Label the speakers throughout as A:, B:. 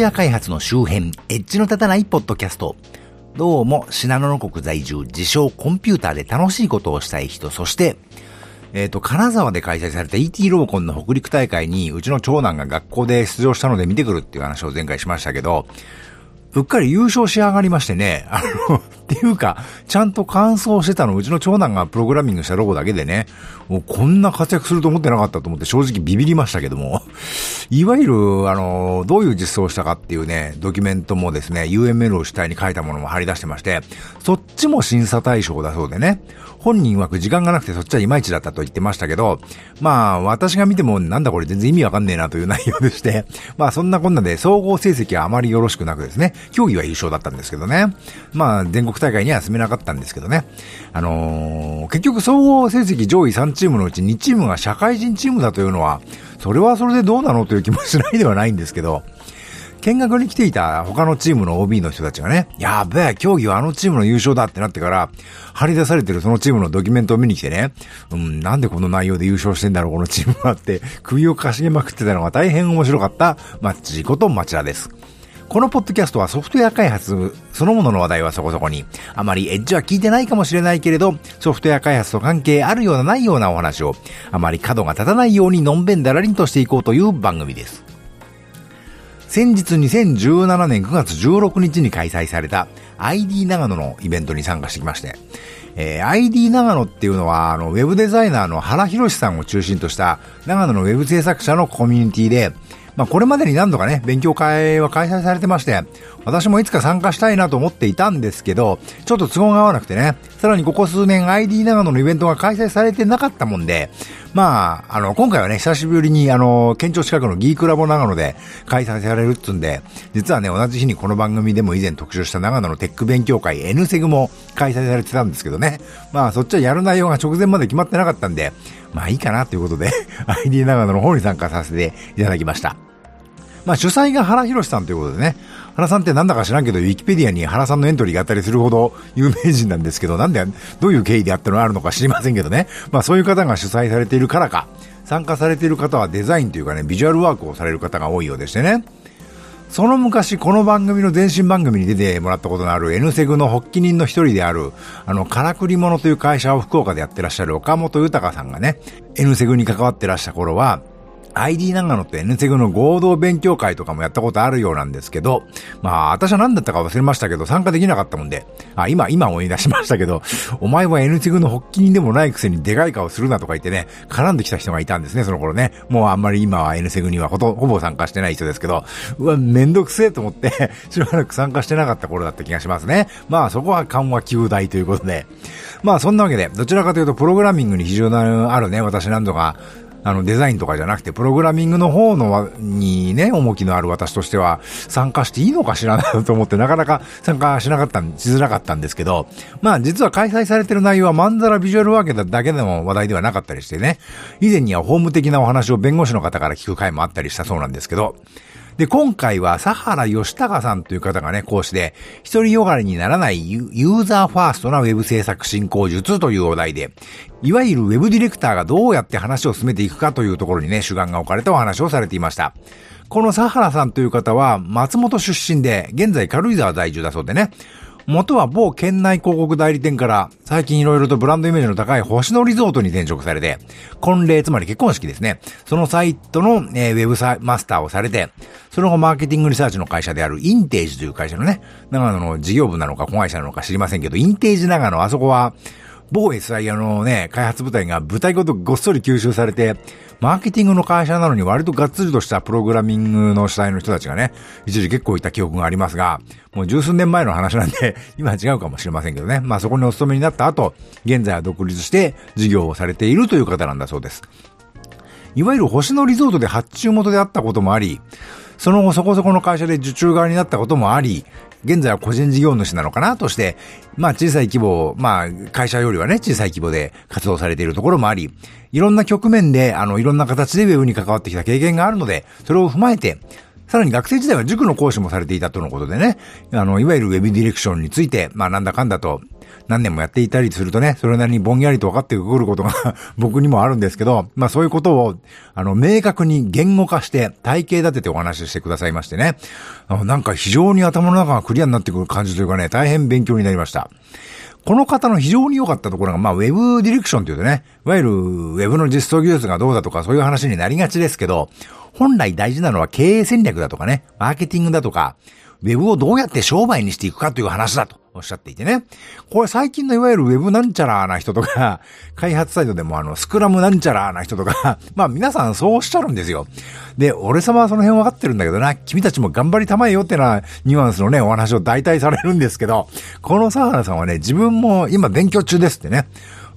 A: フトウェア開発の周辺、エッジの立たないポッドキャスト。どうも、信濃の国在住、自称コンピューターで楽しいことをしたい人、そして、えっ、ー、と、金沢で開催された ET ローコンの北陸大会に、うちの長男が学校で出場したので見てくるっていう話を前回しましたけど、うっかり優勝し上がりましてね、あの、っていうか、ちゃんと完走してたの、うちの長男がプログラミングしたロゴだけでね、もうこんな活躍すると思ってなかったと思って正直ビビりましたけども、いわゆる、あの、どういう実装したかっていうね、ドキュメントもですね、UML を主体に書いたものも貼り出してまして、そっちも審査対象だそうでね、本人曰く時間がなくてそっちはいまいちだったと言ってましたけど、まあ、私が見てもなんだこれ全然意味わかんねえなという内容でして、まあそんなこんなで総合成績はあまりよろしくなくですね、競技は優勝だったんですけどね、まあ全国大会には進めなかったんですけどね、あのー、結局総合成績上位3チームのうち2チームが社会人チームだというのは、それはそれでどうなのという気もしないではないんですけど、見学に来ていた他のチームの OB の人たちがね、やべえ、競技はあのチームの優勝だってなってから、張り出されてるそのチームのドキュメントを見に来てね、うん、なんでこの内容で優勝してんだろう、このチームはって、首をかしげまくってたのが大変面白かったマッチこと町田です。このポッドキャストはソフトウェア開発そのものの話題はそこそこに、あまりエッジは聞いてないかもしれないけれど、ソフトウェア開発と関係あるようなないようなお話を、あまり角が立たないようにのんべんだらりんとしていこうという番組です。先日2017年9月16日に開催された ID 長野のイベントに参加してきまして、えー、ID 長野っていうのは、あの、ウェブデザイナーの原博さんを中心とした長野のウェブ制作者のコミュニティで、まあ、これまでに何度かね、勉強会は開催されてまして、私もいつか参加したいなと思っていたんですけど、ちょっと都合が合わなくてね、さらにここ数年 ID 長野のイベントが開催されてなかったもんで、まあ、あの、今回はね、久しぶりにあの、県庁近くのギークラボ長野で開催されるっつんで、実はね、同じ日にこの番組でも以前特集した長野のテック勉強会 N セグも開催されてたんですけどね、まあ、そっちはやる内容が直前まで決まってなかったんで、まあいいかなということで ID 長野の方に参加させていただきました。まあ主催が原博さんということでね、原さんってなんだか知らんけど、ウィキペディアに原さんのエントリーがあったりするほど有名人なんですけど、なんで、どういう経緯であったのがあるのか知りませんけどね。まあそういう方が主催されているからか、参加されている方はデザインというかね、ビジュアルワークをされる方が多いようでしてね。その昔、この番組の前身番組に出てもらったことのある N セグの発起人の一人である、あの、からくり物という会社を福岡でやってらっしゃる岡本豊さんがね、N セグに関わってらした頃は、ID 長野って N セグの合同勉強会とかもやったことあるようなんですけど、まあ、私は何だったか忘れましたけど、参加できなかったもんで、あ、今、今思い出しましたけど、お前は N セグの発起人でもないくせにでかい顔するなとか言ってね、絡んできた人がいたんですね、その頃ね。もうあんまり今は N セグにはほと、ほぼ参加してない人ですけど、うわ、めんどくせえと思って、しばらく参加してなかった頃だった気がしますね。まあ、そこは緩和9大ということで。まあ、そんなわけで、どちらかというと、プログラミングに非常にあるね、私何度か、あの、デザインとかじゃなくて、プログラミングの方の、にね、重きのある私としては、参加していいのか知らないと思って、なかなか参加しなかった、しづらかったんですけど、まあ、実は開催されてる内容は、まんざらビジュアルワーケだけでも話題ではなかったりしてね、以前には法務的なお話を弁護士の方から聞く回もあったりしたそうなんですけど、で、今回は、佐原義隆さんという方がね、講師で、一人よがりにならないユーザーファーストなウェブ制作進行術というお題で、いわゆるウェブディレクターがどうやって話を進めていくかというところにね、主眼が置かれたお話をされていました。この佐原さんという方は、松本出身で、現在軽井沢在住だそうでね、元は某県内広告代理店から、最近色々とブランドイメージの高い星野リゾートに転職されて、婚礼つまり結婚式ですね。そのサイトの、えー、ウェブサマスターをされて、その後マーケティングリサーチの会社であるインテージという会社のね、長野の事業部なのか子会社なのか知りませんけど、インテージ長野、あそこは、某 SIA のね、開発部隊が部隊ごとごっそり吸収されて、マーケティングの会社なのに割とがっつりとしたプログラミングの主体の人たちがね、一時結構いた記憶がありますが、もう十数年前の話なんで、今は違うかもしれませんけどね。まあそこにお勤めになった後、現在は独立して事業をされているという方なんだそうです。いわゆる星野リゾートで発注元であったこともあり、その後そこそこの会社で受注側になったこともあり、現在は個人事業主なのかなとして、まあ小さい規模、まあ会社よりはね、小さい規模で活動されているところもあり、いろんな局面で、あの、いろんな形でウェブに関わってきた経験があるので、それを踏まえて、さらに学生時代は塾の講師もされていたとのことでね、あの、いわゆるウェブディレクションについて、まあなんだかんだと、何年もやっていたりするとね、それなりにぼんやりと分かってくることが 僕にもあるんですけど、まあそういうことを、あの、明確に言語化して、体系立ててお話ししてくださいましてね、なんか非常に頭の中がクリアになってくる感じというかね、大変勉強になりました。この方の非常に良かったところが、まあ、ウェブディレクションというとね、いわゆるウェブの実装技術がどうだとかそういう話になりがちですけど、本来大事なのは経営戦略だとかね、マーケティングだとか、ウェブをどうやって商売にしていくかという話だと。おっしゃっていてね。これ最近のいわゆるウェブなんちゃらな人とか、開発サイトでもあの、スクラムなんちゃらな人とか、まあ皆さんそうおっしゃるんですよ。で、俺様はその辺わかってるんだけどな、君たちも頑張りたまえよってなニュアンスのね、お話を代替されるんですけど、このサハラさんはね、自分も今勉強中ですってね。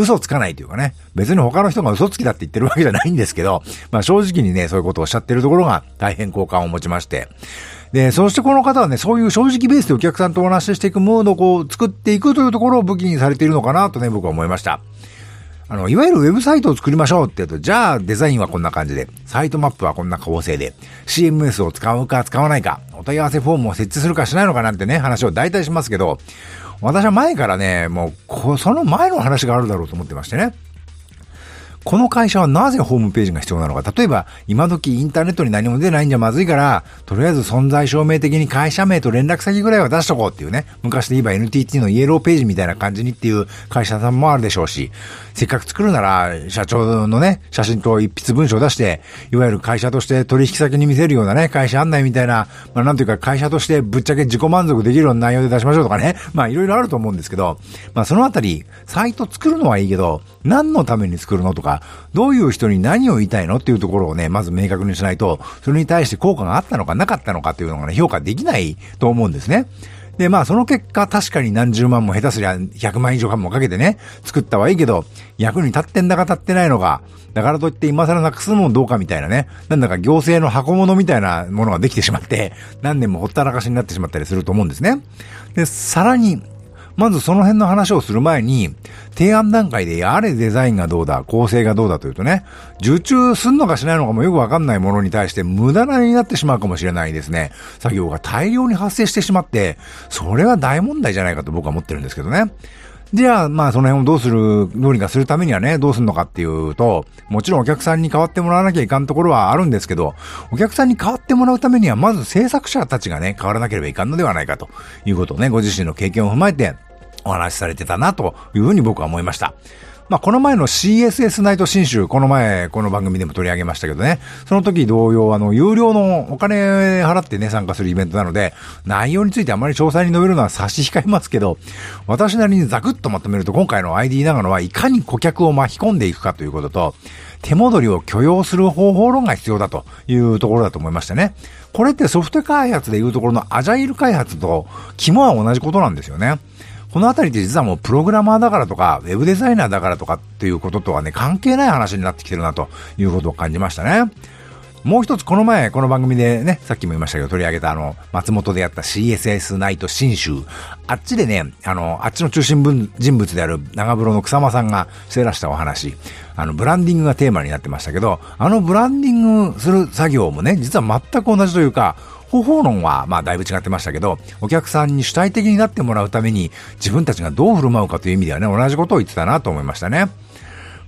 A: 嘘つかないというかね、別に他の人が嘘つきだって言ってるわけじゃないんですけど、まあ正直にね、そういうことをおっしゃってるところが大変好感を持ちまして、で、そしてこの方はね、そういう正直ベースでお客さんとお話ししていくムードをこう作っていくというところを武器にされているのかなとね、僕は思いました。あの、いわゆるウェブサイトを作りましょうって言うと、じゃあデザインはこんな感じで、サイトマップはこんな構成で、CMS を使うか使わないか、お問い合わせフォームを設置するかしないのかなんてね、話を大体しますけど、私は前からね、もう、その前の話があるだろうと思ってましてね。この会社はなぜホームページが必要なのか。例えば、今時インターネットに何も出ないんじゃまずいから、とりあえず存在証明的に会社名と連絡先ぐらいは出しとこうっていうね。昔で言えば NTT のイエローページみたいな感じにっていう会社さんもあるでしょうし、せっかく作るなら、社長のね、写真と一筆文章を出して、いわゆる会社として取引先に見せるようなね、会社案内みたいな、まあなんていうか会社としてぶっちゃけ自己満足できるような内容で出しましょうとかね。まあいろいろあると思うんですけど、まあそのあたり、サイト作るのはいいけど、何のために作るのとか、どういう人に何を言いたいのっていうところをね、まず明確にしないと、それに対して効果があったのかなかったのかっていうのがね、評価できないと思うんですね。で、まあその結果確かに何十万も下手すりゃ100万以上もかけてね、作ったはいいけど、役に立ってんだか立ってないのか、だからといって今更なくすのもどうかみたいなね、なんだか行政の箱物みたいなものができてしまって、何年もほったらかしになってしまったりすると思うんですね。で、さらに、まずその辺の話をする前に、提案段階でやれデザインがどうだ、構成がどうだというとね、受注すんのかしないのかもよくわかんないものに対して無駄なになってしまうかもしれないですね。作業が大量に発生してしまって、それは大問題じゃないかと僕は思ってるんですけどね。じゃあ、まあその辺をどうする、どうにかするためにはね、どうするのかっていうと、もちろんお客さんに代わってもらわなきゃいかんところはあるんですけど、お客さんに代わってもらうためには、まず制作者たちがね、変わらなければいかんのではないかということをね、ご自身の経験を踏まえて、お話しされてたなというふうに僕は思いました。まあ、この前の CSS ナイト新州、この前、この番組でも取り上げましたけどね、その時同様、あの、有料のお金払ってね、参加するイベントなので、内容についてあまり詳細に述べるのは差し控えますけど、私なりにザクッとまとめると、今回の ID 長野はいかに顧客を巻き込んでいくかということと、手戻りを許容する方法論が必要だというところだと思いましたね。これってソフト開発でいうところのアジャイル開発と肝は同じことなんですよね。このあたりって実はもうプログラマーだからとか、ウェブデザイナーだからとかっていうこととはね、関係ない話になってきてるなということを感じましたね。もう一つ、この前、この番組でね、さっきも言いましたけど、取り上げたあの、松本でやった CSS ナイト新州。あっちでね、あの、あっちの中心人物である長風呂の草間さんがしてらしたお話、あの、ブランディングがテーマになってましたけど、あのブランディングする作業もね、実は全く同じというか、方法論はまあだいぶ違ってましたけど、お客さんに主体的になってもらうために自分たちがどう振る舞うかという意味ではね、同じことを言ってたなと思いましたね。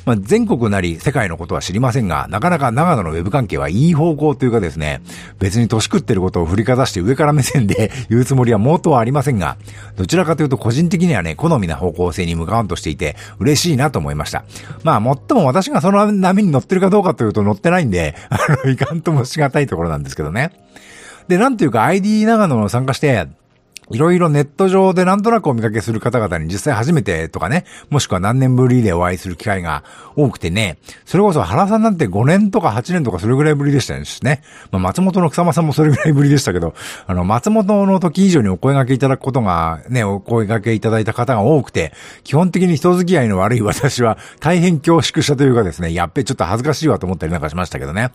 A: まあ、全国なり世界のことは知りませんが、なかなか長野のウェブ関係はいい方向というかですね、別に年食ってることを振りかざして上から目線で 言うつもりは毛頭はありませんが、どちらかというと個人的にはね、好みな方向性に向かわんとしていて、嬉しいなと思いました。まあ、もっとも私がその波に乗ってるかどうかというと乗ってないんで、あの、いかんともしがたいところなんですけどね。で、なんていうか ID 長野の参加して、いろいろネット上でなんとなくお見かけする方々に実際初めてとかね、もしくは何年ぶりでお会いする機会が多くてね、それこそ原さんなんて5年とか8年とかそれぐらいぶりでしたしね。まあ、松本の草間さんもそれぐらいぶりでしたけど、あの、松本の時以上にお声掛けいただくことが、ね、お声掛けいただいた方が多くて、基本的に人付き合いの悪い私は大変恐縮したというかですね、やっべ、ちょっと恥ずかしいわと思ったりなんかしましたけどね。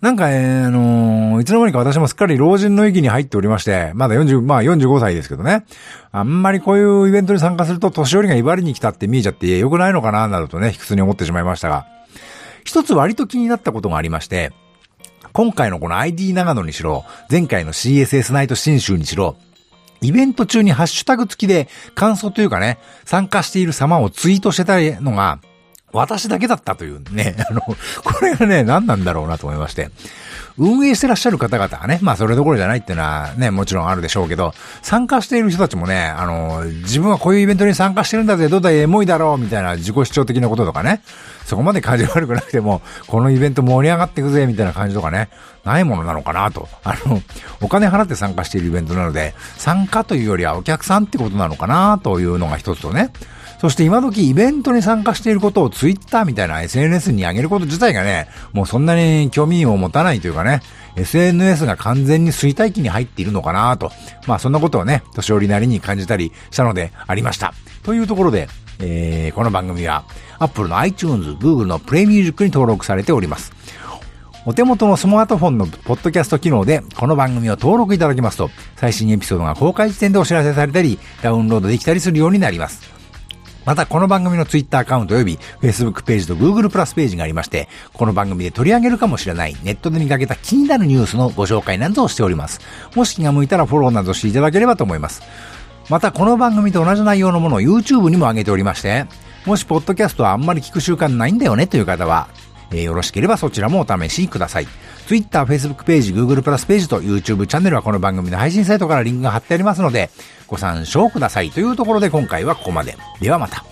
A: なんか、えー、あのー、いつの間にか私もすっかり老人の域に入っておりまして、まだ40、まあ45歳ですけどね。あんまりこういうイベントに参加すると年寄りが威張りに来たって見えちゃって良くないのかな、などとね、卑屈に思ってしまいましたが。一つ割と気になったことがありまして、今回のこの ID 長野にしろ、前回の CSS ナイト新州にしろ、イベント中にハッシュタグ付きで感想というかね、参加している様をツイートしてたのが、私だけだったというね、あの、これがね、何なんだろうなと思いまして。運営してらっしゃる方々がね、まあそれどころじゃないっていうのはね、もちろんあるでしょうけど、参加している人たちもね、あの、自分はこういうイベントに参加してるんだぜ、どうだいエモいだろう、みたいな自己主張的なこととかね、そこまで感じ悪くなくても、このイベント盛り上がっていくぜ、みたいな感じとかね、ないものなのかなと。あの、お金払って参加しているイベントなので、参加というよりはお客さんってことなのかなというのが一つとね、そして今時イベントに参加していることをツイッターみたいな SNS に上げること自体がね、もうそんなに興味を持たないというかね、SNS が完全に衰退期に入っているのかなと。まあそんなことをね、年寄りなりに感じたりしたのでありました。というところで、えー、この番組は Apple の iTunes、Google の Play Music に登録されております。お手元のスマートフォンのポッドキャスト機能でこの番組を登録いただきますと、最新エピソードが公開時点でお知らせされたり、ダウンロードできたりするようになります。また、この番組の Twitter アカウント及び Facebook ページと Google プラスページがありまして、この番組で取り上げるかもしれないネットで見かけた気になるニュースのご紹介などをしております。もし気が向いたらフォローなどしていただければと思います。また、この番組と同じ内容のものを YouTube にも上げておりまして、もしポッドキャストはあんまり聞く習慣ないんだよねという方は、えー、よろしければそちらもお試しください。Twitter、Facebook ページ、Google プラスページと YouTube チャンネルはこの番組の配信サイトからリンクが貼ってありますので、ご参照くださいというところで今回はここまで。ではまた。